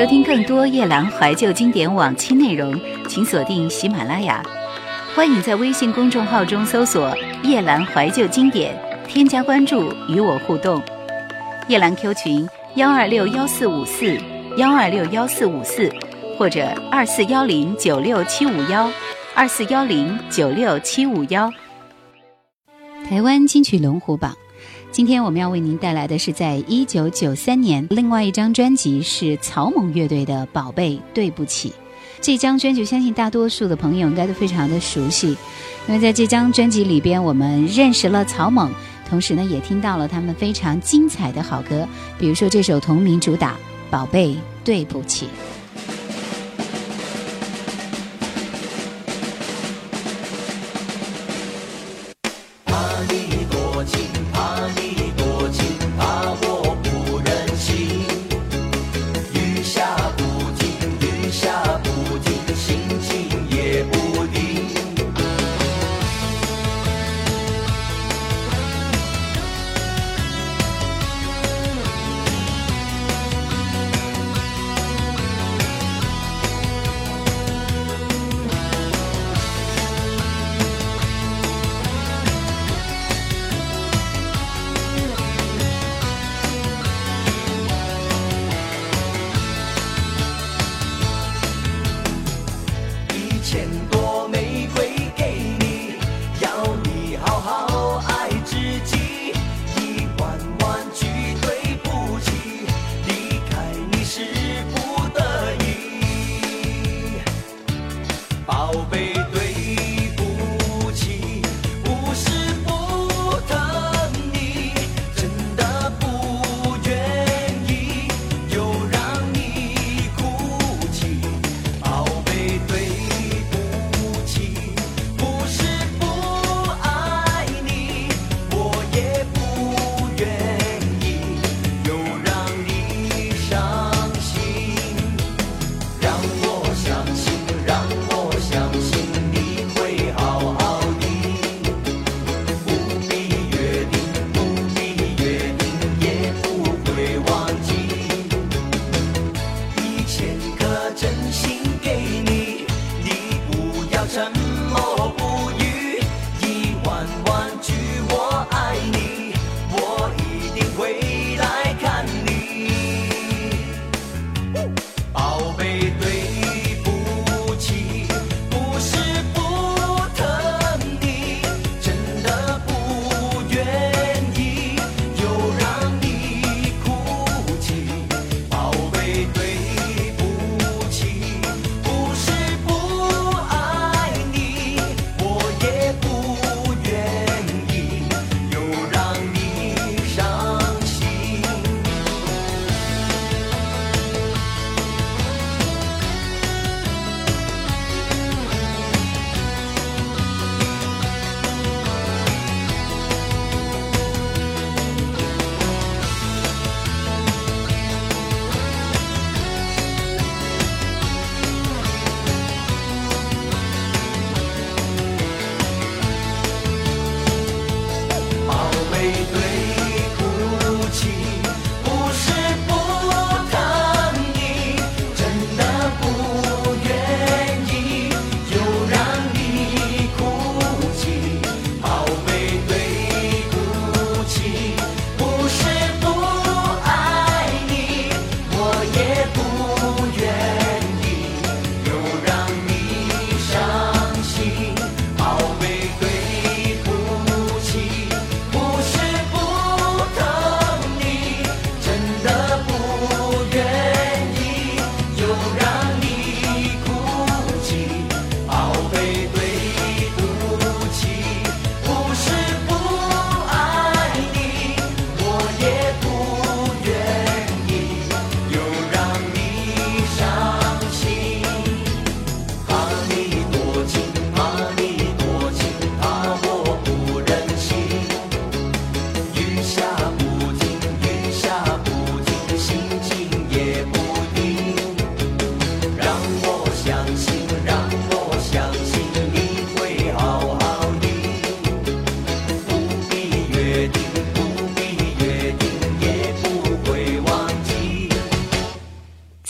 收听更多夜兰怀旧经典往期内容，请锁定喜马拉雅。欢迎在微信公众号中搜索“夜兰怀旧经典”，添加关注与我互动。夜兰 Q 群：幺二六幺四五四幺二六幺四五四，或者二四幺零九六七五幺二四幺零九六七五幺。台湾金曲龙虎榜。今天我们要为您带来的是，在一九九三年，另外一张专辑是草蜢乐队的《宝贝对不起》。这张专辑，相信大多数的朋友应该都非常的熟悉，因为在这张专辑里边，我们认识了草蜢，同时呢，也听到了他们非常精彩的好歌，比如说这首同名主打《宝贝对不起》。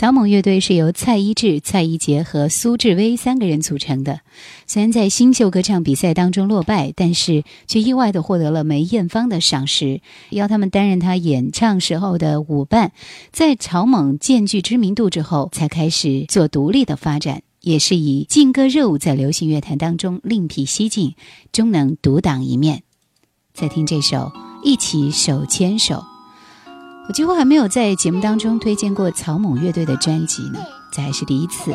草蜢乐队是由蔡一智、蔡一杰和苏志威三个人组成的。虽然在新秀歌唱比赛当中落败，但是却意外的获得了梅艳芳的赏识，邀他们担任他演唱时候的舞伴。在草蜢渐具知名度之后，才开始做独立的发展，也是以劲歌热舞在流行乐坛当中另辟蹊径，终能独当一面。再听这首《一起手牵手》。我几乎还没有在节目当中推荐过草蜢乐队的专辑呢，这还是第一次，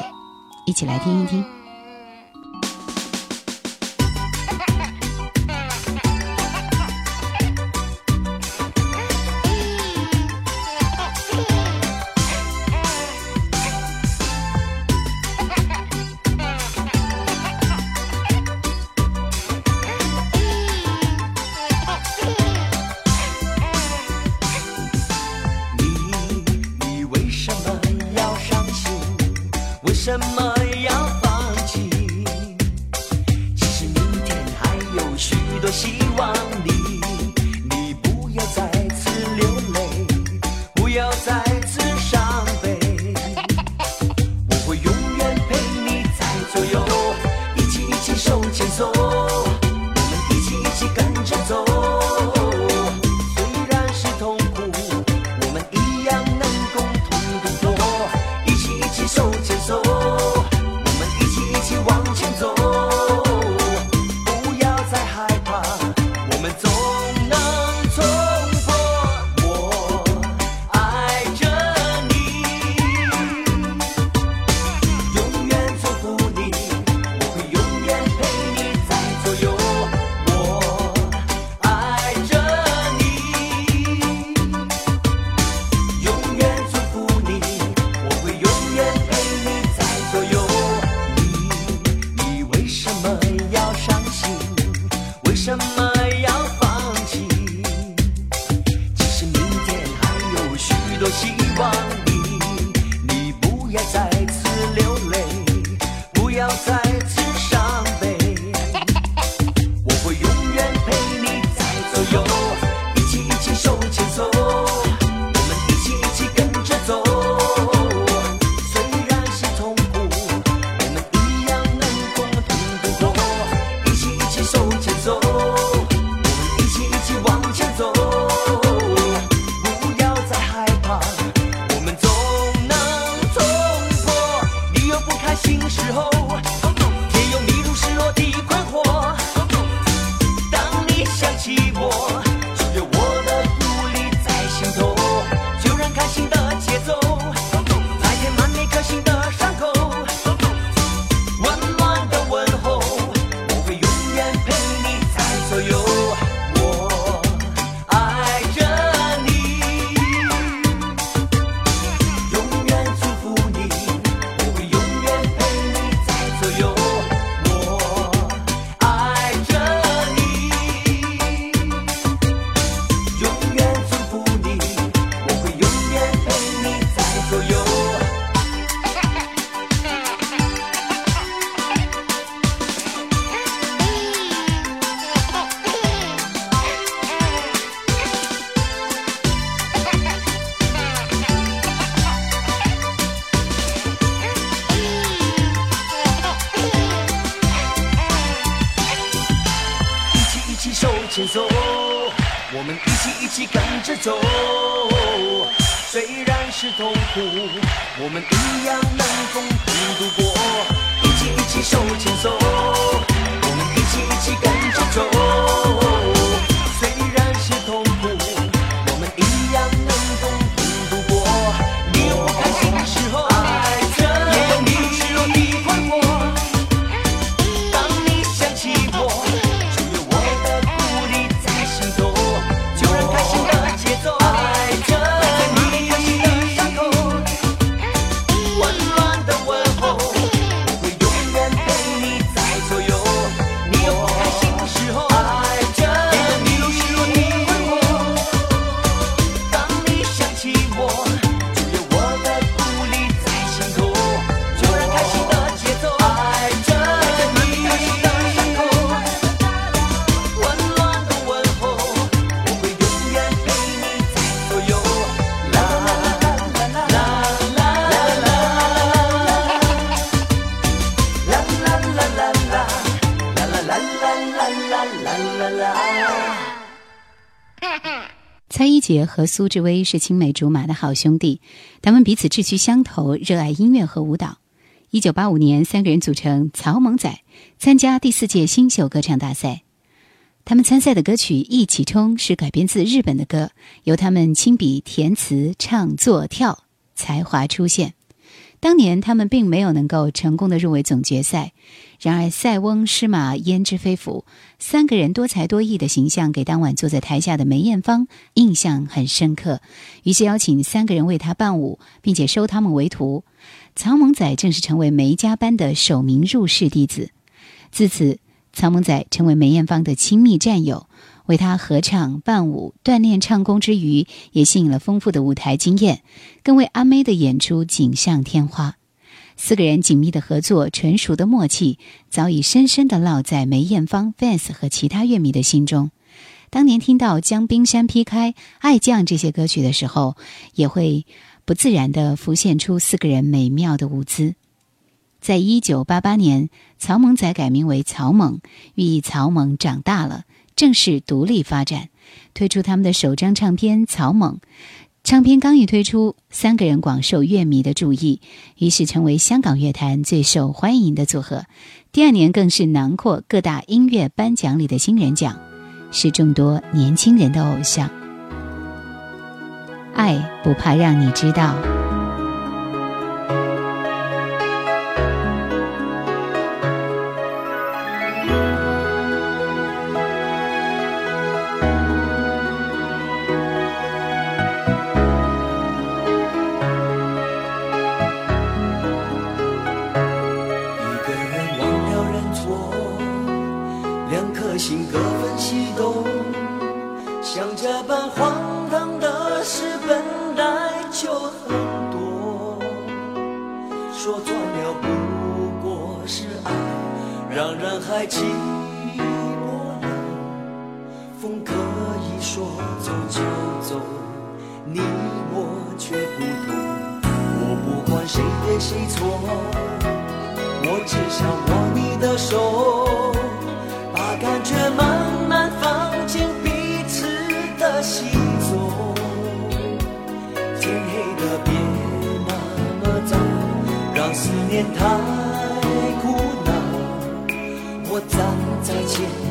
一起来听一听。一起跟着走。虽然是痛苦，我们一样能共同度过。一起一起手牵手，和苏志威是青梅竹马的好兄弟，他们彼此志趣相投，热爱音乐和舞蹈。一九八五年，三个人组成草蜢仔，参加第四届新秀歌唱大赛。他们参赛的歌曲《一起冲》是改编自日本的歌，由他们亲笔填词、唱作、跳，才华出现。当年他们并没有能够成功的入围总决赛，然而塞翁失马焉知非福，三个人多才多艺的形象给当晚坐在台下的梅艳芳印象很深刻，于是邀请三个人为她伴舞，并且收他们为徒。曹猛仔正式成为梅家班的首名入室弟子，自此曹猛仔成为梅艳芳的亲密战友。为他合唱伴舞锻炼唱功之余，也吸引了丰富的舞台经验，更为阿妹的演出锦上添花。四个人紧密的合作，纯熟的默契，早已深深的烙在梅艳芳 fans 和其他乐迷的心中。当年听到《将冰山劈开》《爱将》这些歌曲的时候，也会不自然的浮现出四个人美妙的舞姿。在一九八八年，曹猛仔改名为曹猛，寓意曹猛长大了。正式独立发展，推出他们的首张唱片《草蜢》。唱片刚一推出，三个人广受乐迷的注意，于是成为香港乐坛最受欢迎的组合。第二年更是囊括各大音乐颁奖礼的新人奖，是众多年轻人的偶像。爱不怕让你知道。像这般荒唐的事本来就很多，说穿了不过是爱，让人还寂寞呢。风可以说走就走，你我却不同，我不管谁对谁错，我只想握你的手，把感觉慢。思念太苦恼我站在前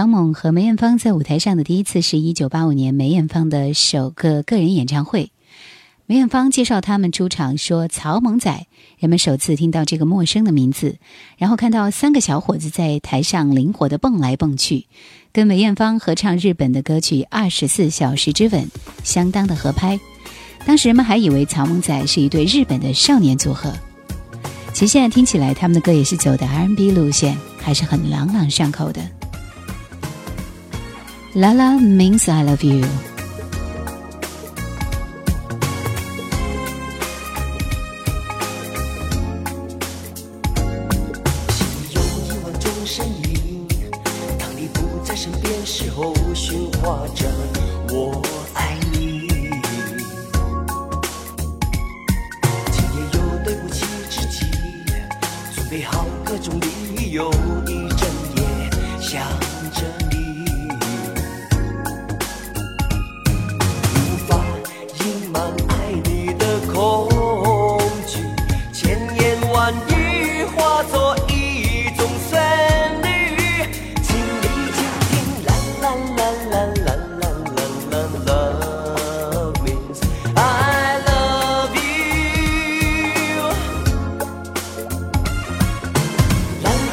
曹猛和梅艳芳在舞台上的第一次是一九八五年梅艳芳的首个个人演唱会。梅艳芳介绍他们出场说：“曹猛仔，人们首次听到这个陌生的名字，然后看到三个小伙子在台上灵活的蹦来蹦去，跟梅艳芳合唱日本的歌曲《二十四小时之吻》，相当的合拍。当时人们还以为曹猛仔是一对日本的少年组合。其实现在听起来，他们的歌也是走的 R&B 路线，还是很朗朗上口的。” Lala means I love you。心里有一万种声音，当你不在身边时候，喧哗着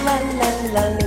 啦啦啦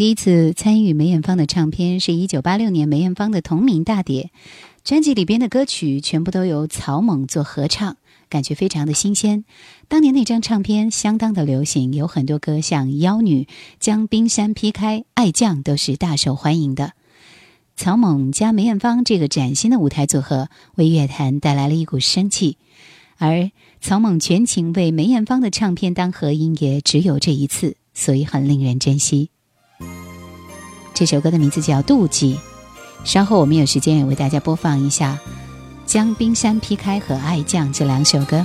第一次参与梅艳芳的唱片是一九八六年梅艳芳的同名大碟，专辑里边的歌曲全部都由曹猛做合唱，感觉非常的新鲜。当年那张唱片相当的流行，有很多歌像《妖女》《将冰山劈开》《爱将》都是大受欢迎的。曹猛加梅艳芳这个崭新的舞台组合，为乐坛带来了一股生气。而曹猛全情为梅艳芳的唱片当合音，也只有这一次，所以很令人珍惜。这首歌的名字叫《妒忌》，稍后我们有时间也为大家播放一下《将冰山劈开》和《爱将》这两首歌。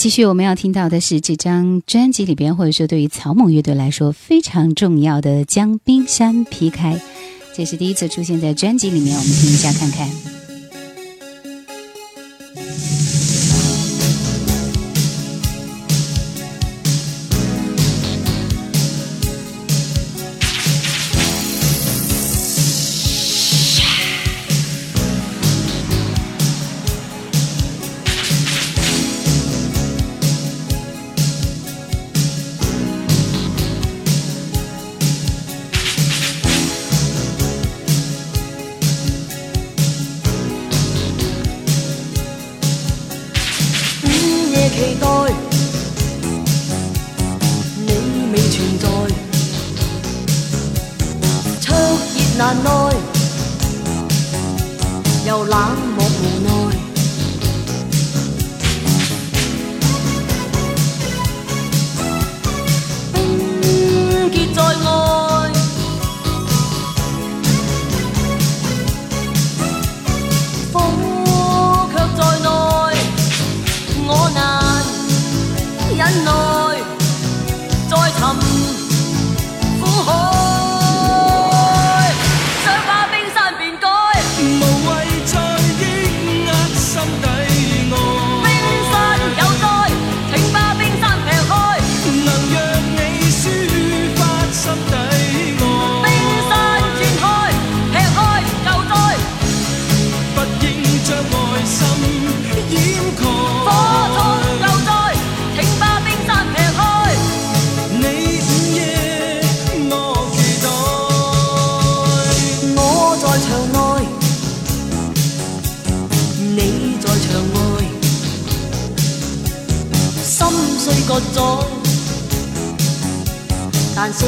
继续，我们要听到的是这张专辑里边，或者说对于草蜢乐队来说非常重要的《将冰山劈开》，这是第一次出现在专辑里面，我们听一下看看。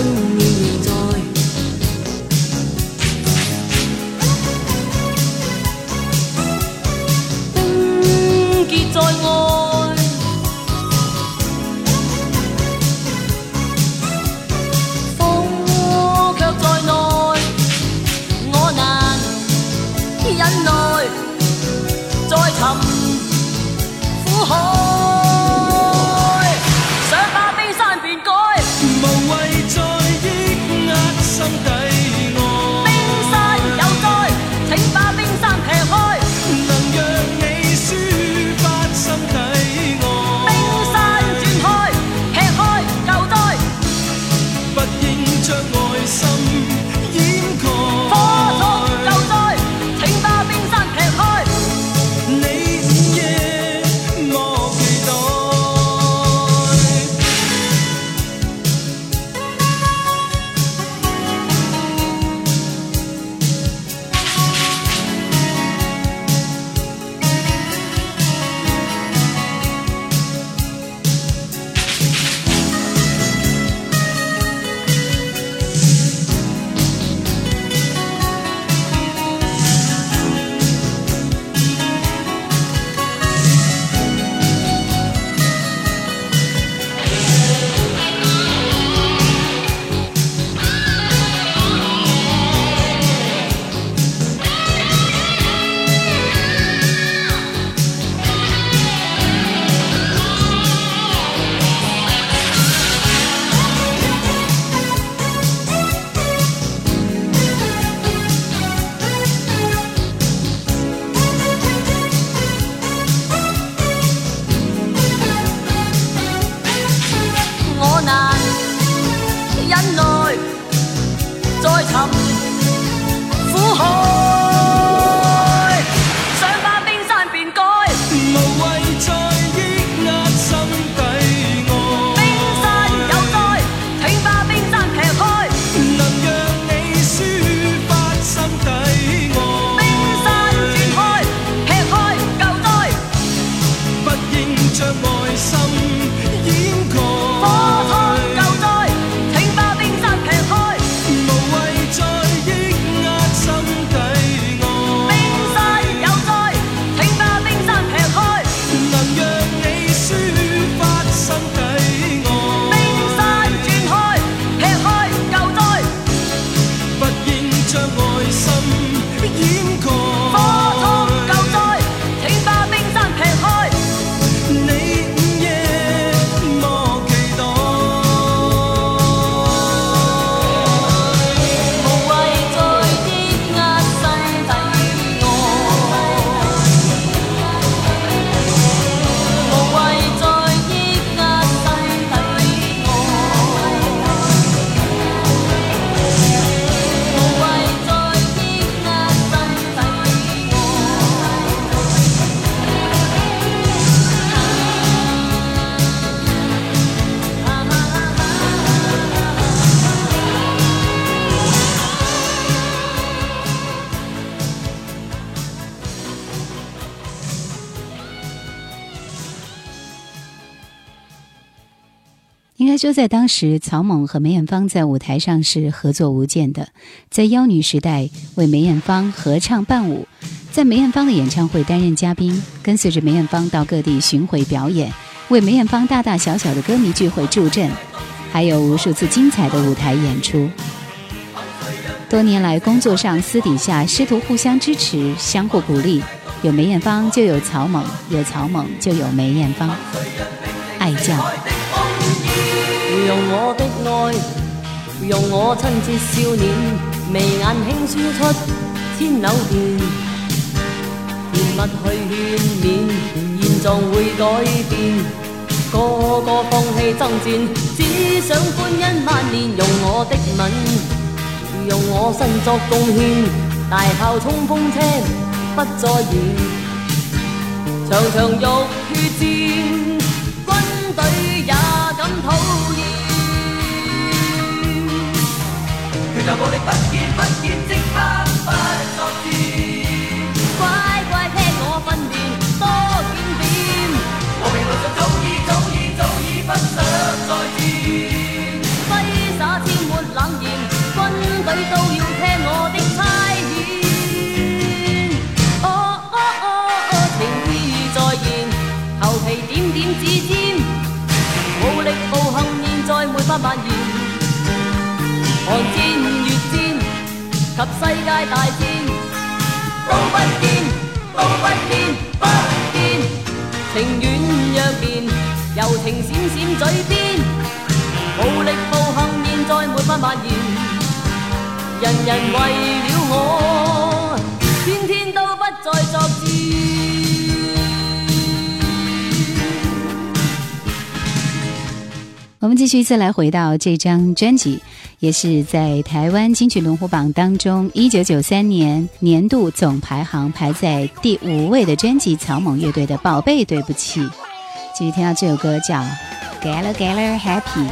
但就，在当时，曹猛和梅艳芳在舞台上是合作无间的。在妖女时代，为梅艳芳合唱伴舞，在梅艳芳的演唱会担任嘉宾，跟随着梅艳芳到各地巡回表演，为梅艳芳大大小小的歌迷聚会助阵，还有无数次精彩的舞台演出。多年来，工作上、私底下师徒互相支持，相互鼓励。有梅艳芳就有曹猛，有曹猛就有梅艳芳。爱将。用我的爱，用我亲切笑脸，眉眼轻舒出千缕变，甜蜜去劝勉，现状会改变，个个放弃争战，只想欢欣万年。用我的吻，用我身作贡献，大炮冲锋车不再远，场场浴血战，见不世界大戰，都不見，都不見，不見。情願若蓮，柔情閃閃嘴邊，無力暴行現在沒法蔓延。人人為了我，天天都不再作戰。我们继续再来回到这张专辑，也是在台湾金曲龙虎榜当中，一九九三年年度总排行排在第五位的专辑，草蜢乐队的《宝贝对不起》。继续听到这首歌叫《Gala Gala Happy》。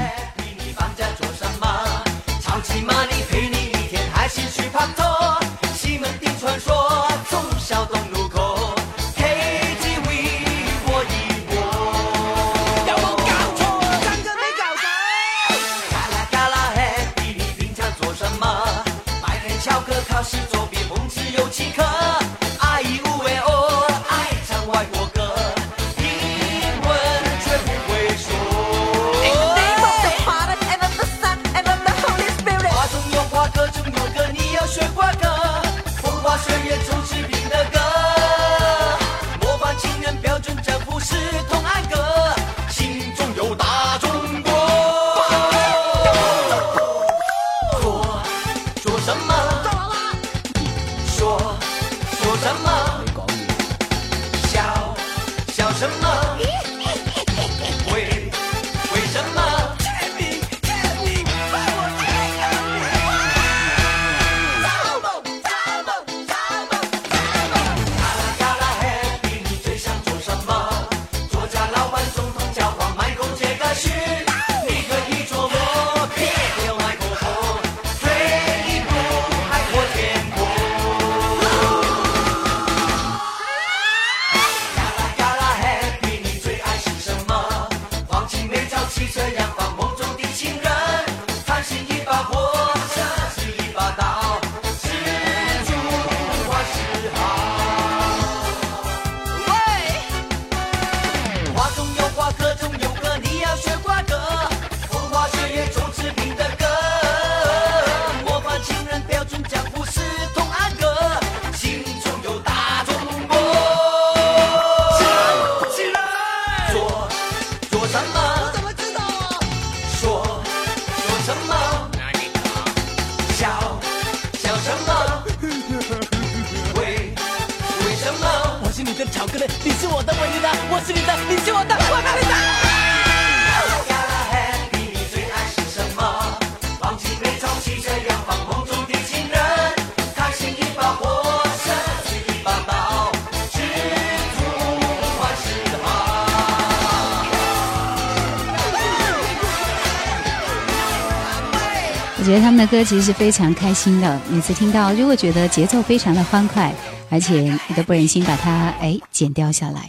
我觉得他们的歌其实是非常开心的，每次听到，如果觉得节奏非常的欢快，而且你都不忍心把它哎剪掉下来，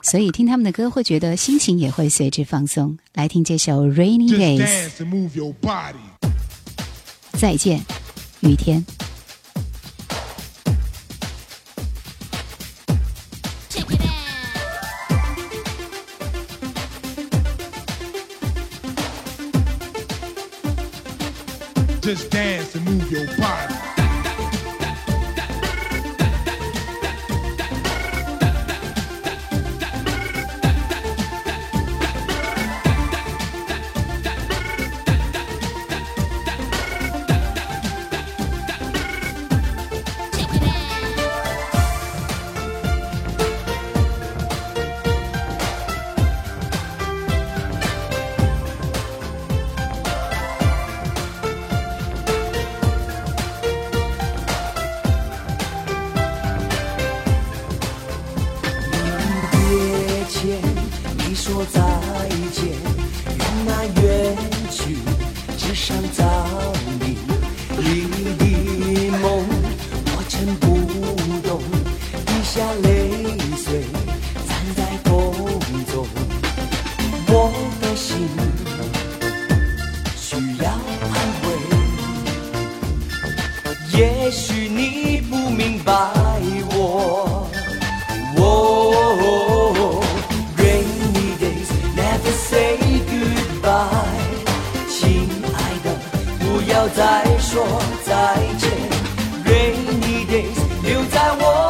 所以听他们的歌会觉得心情也会随之放松。来听这首《Rainy Days》.再见，雨天。Just dance and move your body. 要再说再见 rainy days 留在我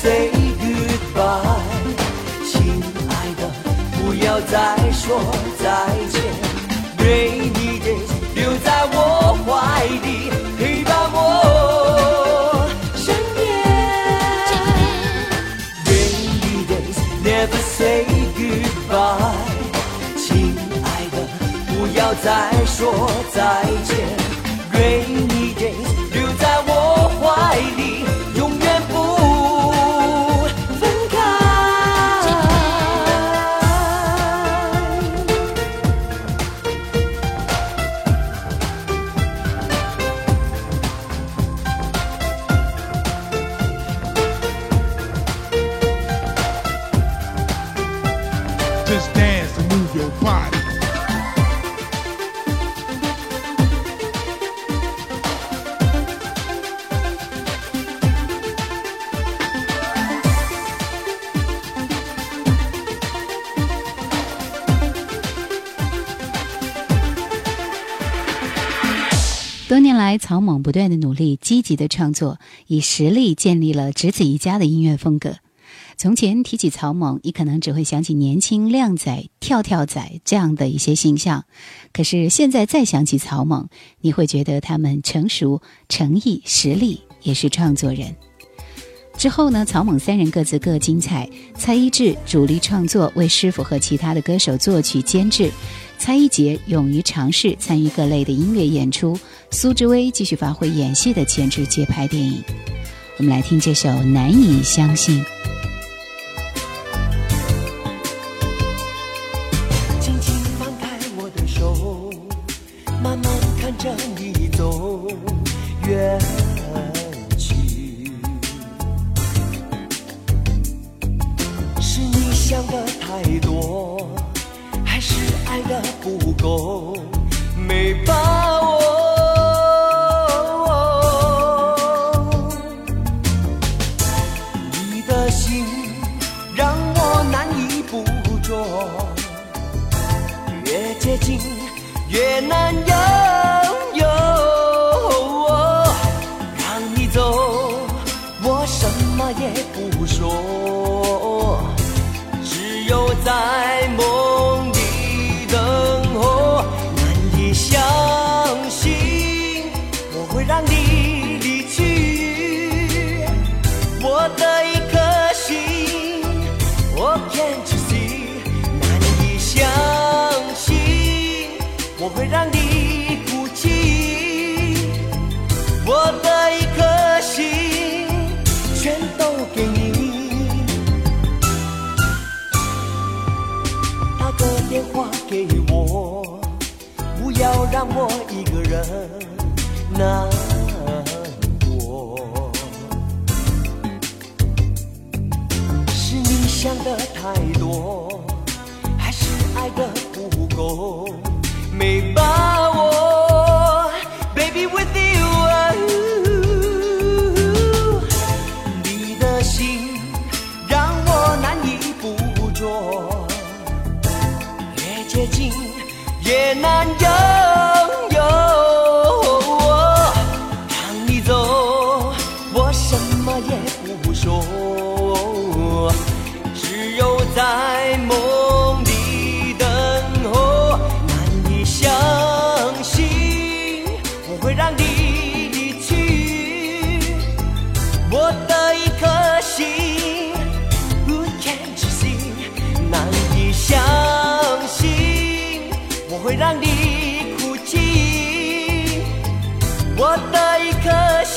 say goodbye，亲爱的，不要再说再见。Rainy days 留在我怀里，陪伴我身边。Rainy days never say goodbye，亲爱的，不要再说再见。Rainy days 来曹猛不断的努力积极的创作以实力建立了只此一家的音乐风格。从前提起曹猛你可能只会想起年轻靓仔跳跳仔这样的一些形象可是现在再想起曹猛你会觉得他们成熟诚意实力也是创作人。之后呢曹猛三人各自各精彩蔡一智主力创作为师傅和其他的歌手作曲监制。蔡一杰勇于尝试参与各类的音乐演出，苏志威继续发挥演戏的潜质接拍电影。我们来听这首《难以相信》。轻轻放开我的手，慢慢看着你走远。rincón.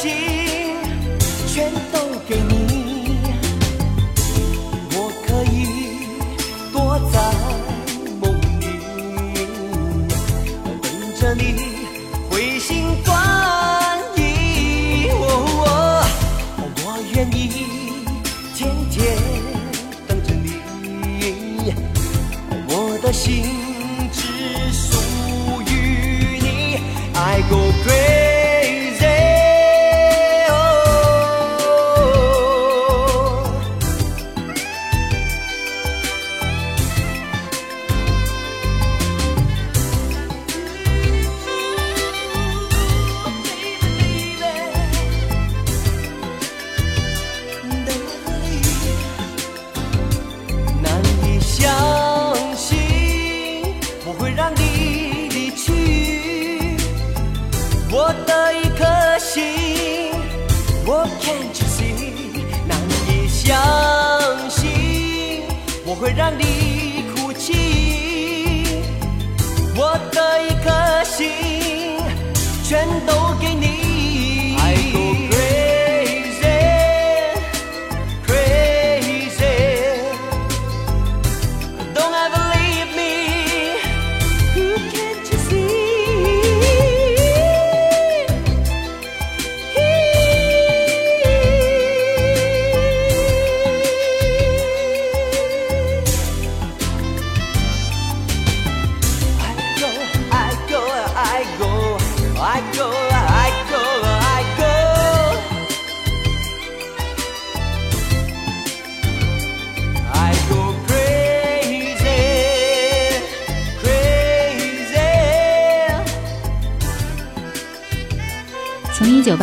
心。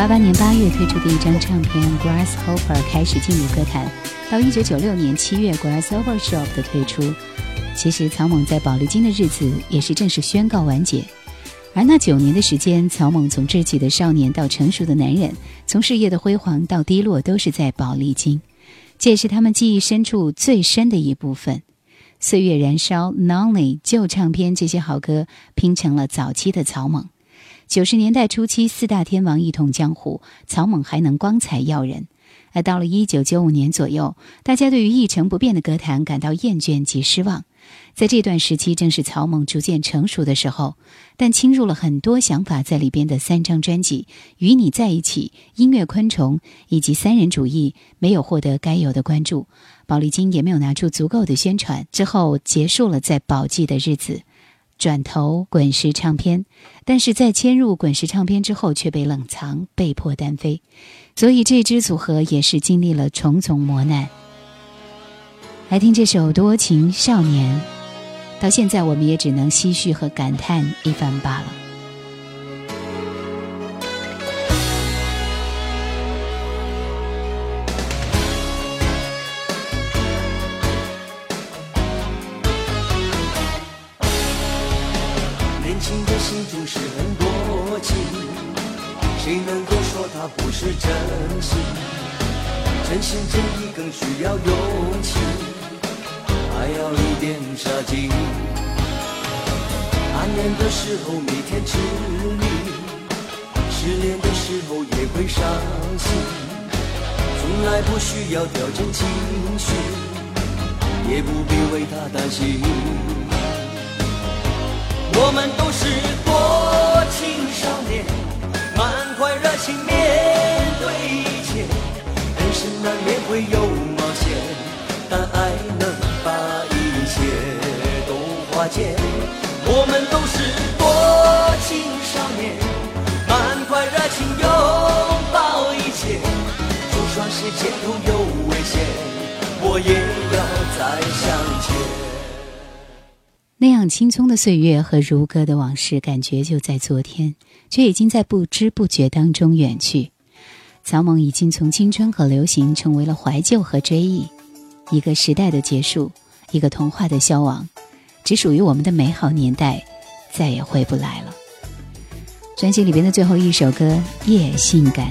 八年八月推出的一张唱片 grasshopper 开始进入歌坛到一九九六年七月 grasshoppershop 的推出。其实草蜢在宝丽金的日子也是正式宣告完结。而那九年的时间草蜢从稚气的少年到成熟的男人从事业的辉煌到低落都是在宝丽金这也是他们记忆深处最深的一部分。岁月燃烧 lonely 旧唱片这些好歌拼成了早期的草蜢九十年代初期，四大天王一统江湖，曹猛还能光彩耀人。而到了一九九五年左右，大家对于一成不变的歌坛感到厌倦及失望。在这段时期，正是曹猛逐渐成熟的时候，但侵入了很多想法在里边的三张专辑《与你在一起》《音乐昆虫》以及三人主义没有获得该有的关注，宝丽金也没有拿出足够的宣传，之后结束了在宝记的日子，转投滚石唱片，但是在迁入滚石唱片之后却被冷藏，被迫单飞，所以这支组合也是经历了重重磨难。来听这首《多情少年》，到现在我们也只能唏嘘和感叹一番罢了。心总是很多情，谁能够说他不是真心？真心真意更需要勇气，还要一点傻劲。暗恋的时候每天痴迷，失恋的时候也会伤心，从来不需要调整情绪，也不必为他担心。我们都是多情少年，满怀热情面对一切。人生难免会有冒险，但爱能把一切都化解。我们都是多情少年，满怀热情拥抱一切。就算是前途有危险，我也要再向前。那样青葱的岁月和如歌的往事，感觉就在昨天，却已经在不知不觉当中远去。曹猛已经从青春和流行，成为了怀旧和追忆，一个时代的结束，一个童话的消亡，只属于我们的美好年代，再也回不来了。专辑里边的最后一首歌《夜性感》。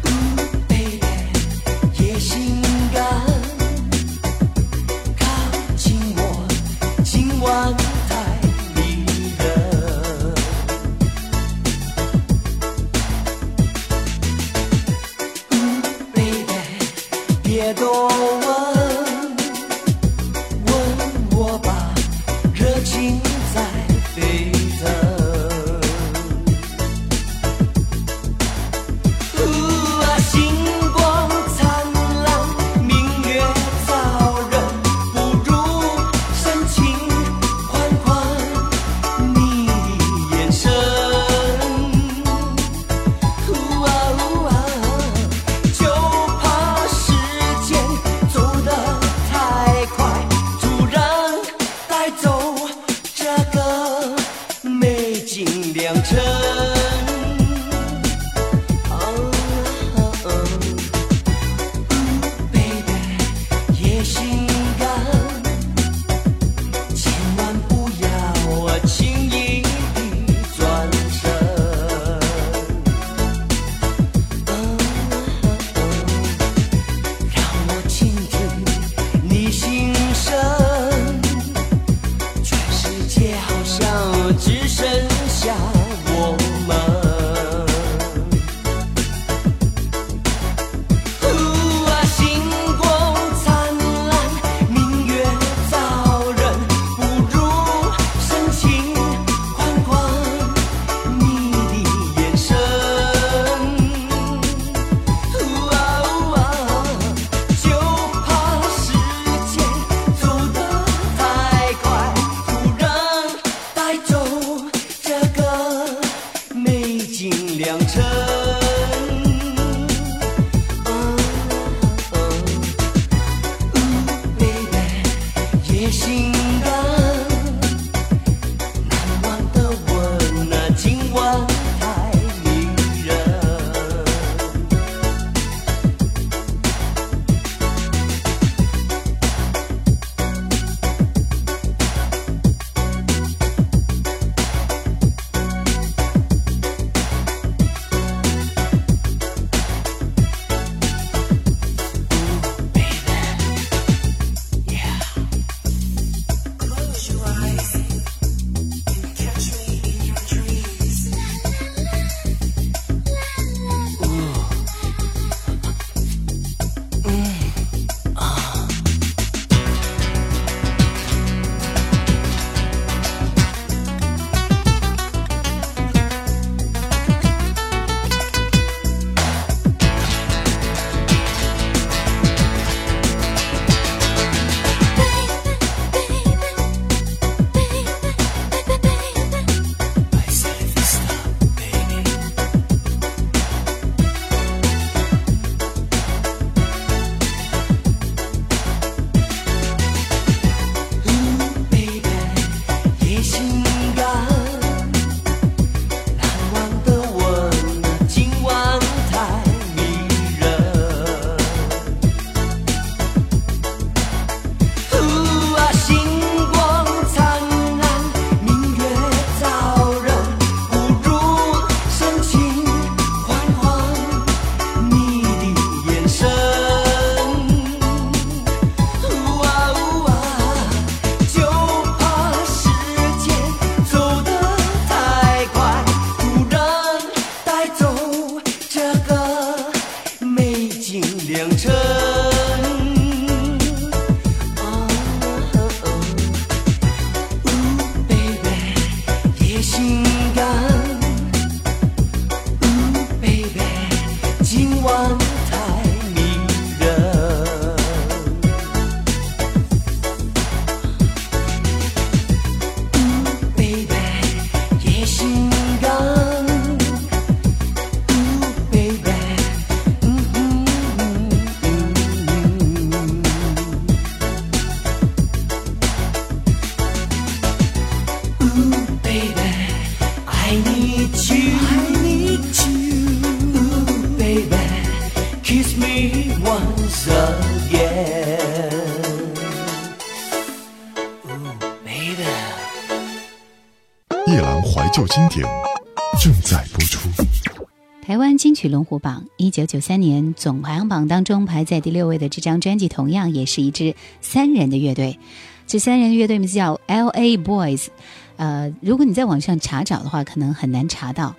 九九三年总排行榜当中排在第六位的这张专辑，同样也是一支三人的乐队。这三人乐队名字叫 L.A. Boys。呃，如果你在网上查找的话，可能很难查到。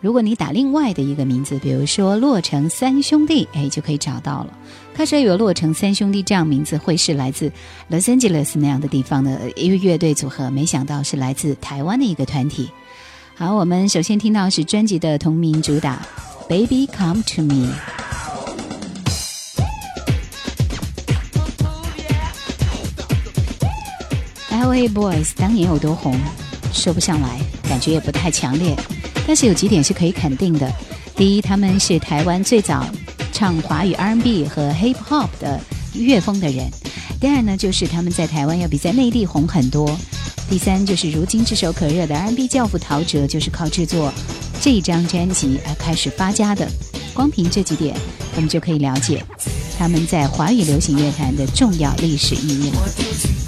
如果你打另外的一个名字，比如说洛城三兄弟，哎，就可以找到了。开始以为洛城三兄弟这样名字会是来自 Los Angeles 那样的地方的一个乐队组合，没想到是来自台湾的一个团体。好，我们首先听到是专辑的同名主打《Baby Come to Me》。L.A. Boys 当年有多红，说不上来，感觉也不太强烈。但是有几点是可以肯定的：第一，他们是台湾最早唱华语 R&B 和 Hip Hop 的乐风的人；第二呢，就是他们在台湾要比在内地红很多；第三，就是如今炙手可热的 R&B 教父陶喆就是靠制作这张专辑而开始发家的。光凭这几点，我们就可以了解他们在华语流行乐坛的重要历史意义了。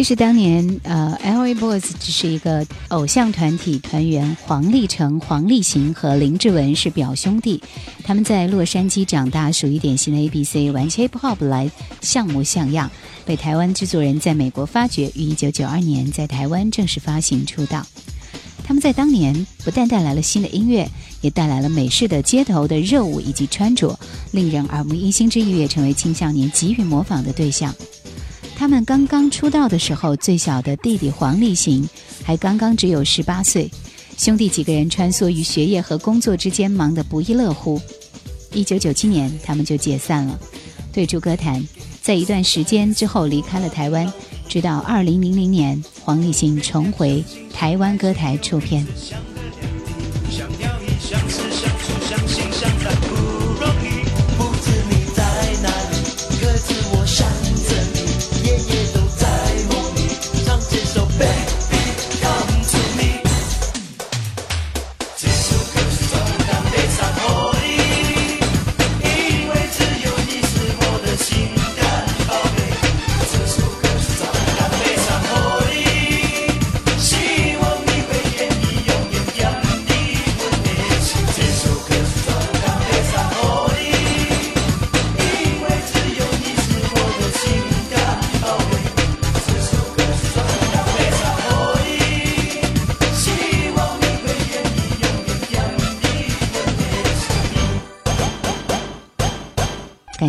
其实当年，呃，L.A. Boys 只是一个偶像团体，团员黄立成、黄立行和林志文是表兄弟。他们在洛杉矶长大，属于典型的 A.B.C，玩 Hip Hop 来像模像样，被台湾制作人在美国发掘，于1992年在台湾正式发行出道。他们在当年不但带来了新的音乐，也带来了美式的街头的热舞以及穿着，令人耳目一新之余，也成为青少年急于模仿的对象。他们刚刚出道的时候，最小的弟弟黄立行还刚刚只有十八岁，兄弟几个人穿梭于学业和工作之间，忙得不亦乐乎。一九九七年，他们就解散了，退出歌坛，在一段时间之后离开了台湾，直到二零零零年，黄立行重回台湾歌台出片。